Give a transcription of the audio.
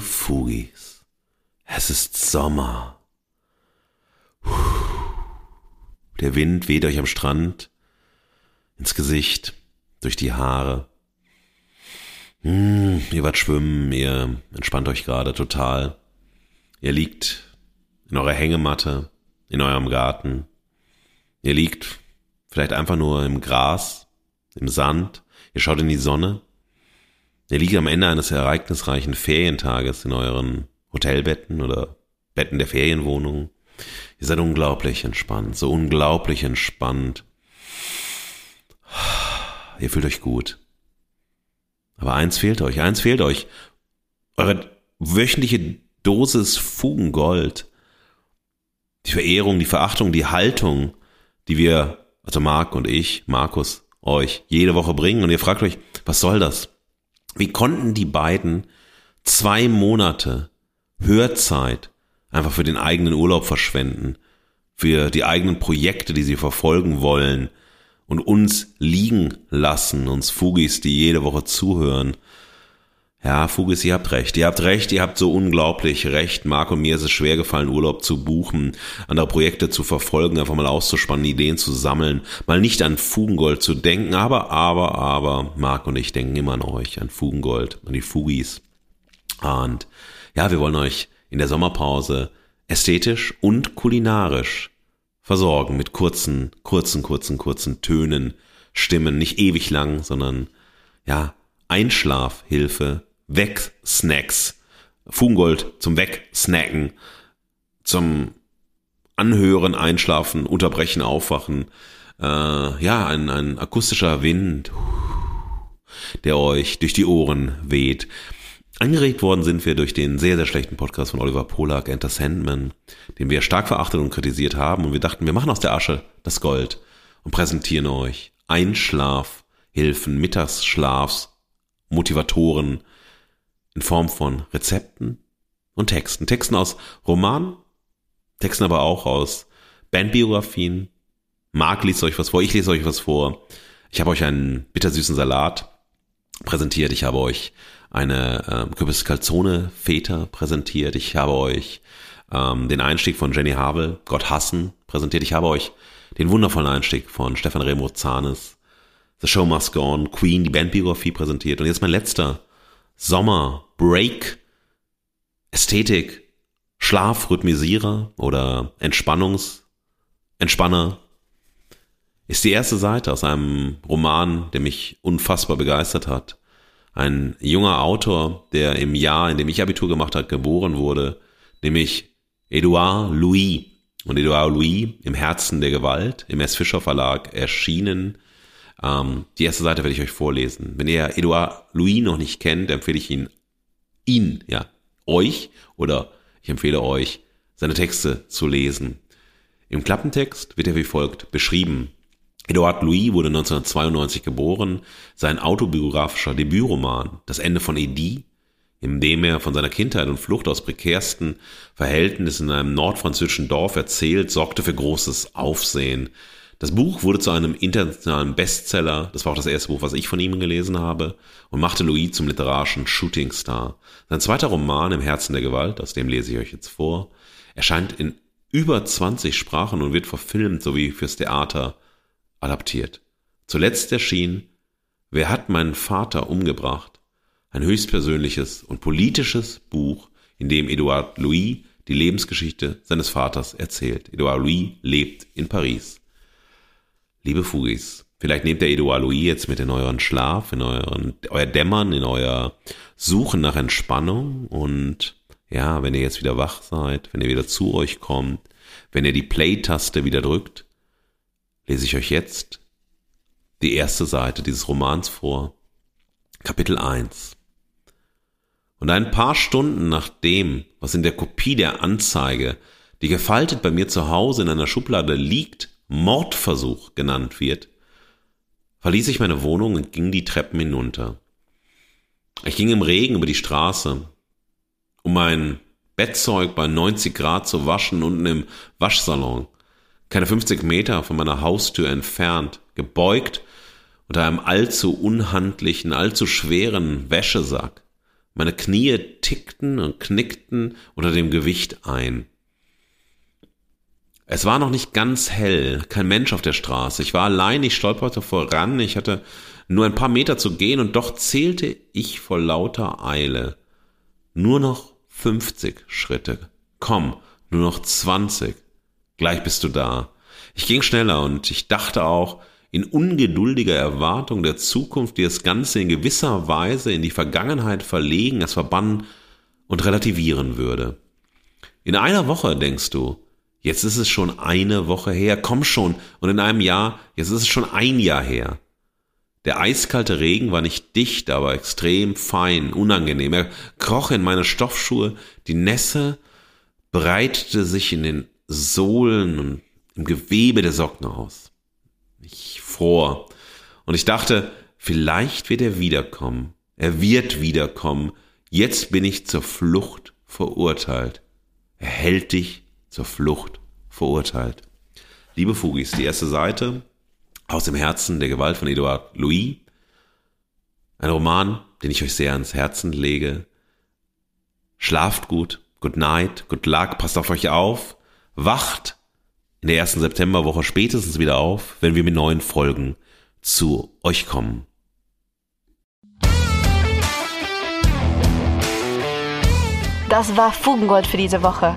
Fugis, es ist Sommer. Der Wind weht euch am Strand ins Gesicht, durch die Haare. Hm, ihr wart schwimmen, ihr entspannt euch gerade total. Ihr liegt in eurer Hängematte, in eurem Garten. Ihr liegt vielleicht einfach nur im Gras, im Sand. Ihr schaut in die Sonne. Ihr liegt am Ende eines ereignisreichen Ferientages in euren Hotelbetten oder Betten der Ferienwohnung. Ihr seid unglaublich entspannt, so unglaublich entspannt. Ihr fühlt euch gut. Aber eins fehlt euch, eins fehlt euch. Eure wöchentliche Dosis Fugengold. Die Verehrung, die Verachtung, die Haltung, die wir, also Marc und ich, Markus, euch jede Woche bringen. Und ihr fragt euch, was soll das? Wie konnten die beiden zwei Monate Hörzeit einfach für den eigenen Urlaub verschwenden, für die eigenen Projekte, die sie verfolgen wollen und uns liegen lassen, uns Fugis, die jede Woche zuhören. Ja, Fugis, ihr habt recht. Ihr habt recht, ihr habt so unglaublich recht. Marc und mir ist es schwer gefallen, Urlaub zu buchen, andere Projekte zu verfolgen, einfach mal auszuspannen, Ideen zu sammeln, mal nicht an Fugengold zu denken, aber, aber, aber, Marc und ich denken immer an euch, an Fugengold, an die Fugis. Und ja, wir wollen euch in der Sommerpause ästhetisch und kulinarisch versorgen mit kurzen, kurzen, kurzen, kurzen Tönen, Stimmen, nicht ewig lang, sondern ja, Einschlafhilfe, Wegsnacks, Fungold zum Wegsnacken, zum Anhören, Einschlafen, Unterbrechen, Aufwachen, äh, ja, ein, ein akustischer Wind, der euch durch die Ohren weht. Angeregt worden sind wir durch den sehr, sehr schlechten Podcast von Oliver Polak, Enter Sandman, den wir stark verachtet und kritisiert haben. Und wir dachten, wir machen aus der Asche das Gold und präsentieren euch Einschlafhilfen, Mittagsschlafs, Motivatoren in Form von Rezepten und Texten. Texten aus Romanen, Texten aber auch aus Bandbiografien. Marc liest euch was vor, ich lese euch was vor. Ich habe euch einen bittersüßen Salat präsentiert. Ich habe euch eine ähm, Kürbis Calzone Feta präsentiert. Ich habe euch ähm, den Einstieg von Jenny Havel, Gott hassen, präsentiert. Ich habe euch den wundervollen Einstieg von Stefan Remo Zahnes, The Show Must Go On, Queen, die Bandbiografie präsentiert. Und jetzt mein letzter Sommer, Break, Ästhetik, Schlafrhythmisierer oder Entspannungs, Entspanner ist die erste Seite aus einem Roman, der mich unfassbar begeistert hat ein junger Autor, der im Jahr, in dem ich Abitur gemacht habe, geboren wurde, nämlich Edouard Louis. Und Edouard Louis im Herzen der Gewalt im S. Fischer Verlag erschienen. Ähm, die erste Seite werde ich euch vorlesen. Wenn ihr Edouard Louis noch nicht kennt, empfehle ich ihn, ihn, ja, euch oder ich empfehle euch, seine Texte zu lesen. Im Klappentext wird er wie folgt beschrieben. Edouard Louis wurde 1992 geboren. Sein autobiografischer Debütroman Das Ende von Edie, in dem er von seiner Kindheit und Flucht aus prekärsten Verhältnissen in einem nordfranzösischen Dorf erzählt, sorgte für großes Aufsehen. Das Buch wurde zu einem internationalen Bestseller, das war auch das erste Buch, was ich von ihm gelesen habe, und machte Louis zum literarischen Shootingstar. Sein zweiter Roman Im Herzen der Gewalt, aus dem lese ich euch jetzt vor, erscheint in über 20 Sprachen und wird verfilmt sowie fürs Theater adaptiert. Zuletzt erschien Wer hat meinen Vater umgebracht? Ein höchstpersönliches und politisches Buch, in dem Edouard Louis die Lebensgeschichte seines Vaters erzählt. Edouard Louis lebt in Paris. Liebe Fugis, vielleicht nehmt der Edouard Louis jetzt mit in euren Schlaf, in euren, euer Dämmern, in euer Suchen nach Entspannung und ja, wenn ihr jetzt wieder wach seid, wenn ihr wieder zu euch kommt, wenn ihr die Play-Taste wieder drückt, lese ich euch jetzt die erste Seite dieses Romans vor. Kapitel 1 Und ein paar Stunden nach dem, was in der Kopie der Anzeige, die gefaltet bei mir zu Hause in einer Schublade liegt, Mordversuch genannt wird, verließ ich meine Wohnung und ging die Treppen hinunter. Ich ging im Regen über die Straße, um mein Bettzeug bei 90 Grad zu waschen unten im Waschsalon, keine 50 Meter von meiner Haustür entfernt, gebeugt unter einem allzu unhandlichen, allzu schweren Wäschesack. Meine Knie tickten und knickten unter dem Gewicht ein. Es war noch nicht ganz hell, kein Mensch auf der Straße. Ich war allein, ich stolperte voran, ich hatte nur ein paar Meter zu gehen und doch zählte ich vor lauter Eile. Nur noch 50 Schritte. Komm, nur noch 20. Gleich bist du da. Ich ging schneller und ich dachte auch, in ungeduldiger Erwartung der Zukunft, die das Ganze in gewisser Weise in die Vergangenheit verlegen, es verbannen und relativieren würde. In einer Woche, denkst du, jetzt ist es schon eine Woche her, komm schon, und in einem Jahr, jetzt ist es schon ein Jahr her. Der eiskalte Regen war nicht dicht, aber extrem fein, unangenehm. Er kroch in meine Stoffschuhe, die Nässe breitete sich in den Sohlen und im Gewebe der Socken aus. Ich fror. Und ich dachte, vielleicht wird er wiederkommen. Er wird wiederkommen. Jetzt bin ich zur Flucht verurteilt. Er hält dich zur Flucht verurteilt. Liebe Fugis, die erste Seite, aus dem Herzen der Gewalt von Edouard Louis. Ein Roman, den ich euch sehr ans Herzen lege. Schlaft gut, good night, good luck, passt auf euch auf, wacht in der ersten Septemberwoche spätestens wieder auf, wenn wir mit neuen Folgen zu euch kommen. Das war Fugengold für diese Woche.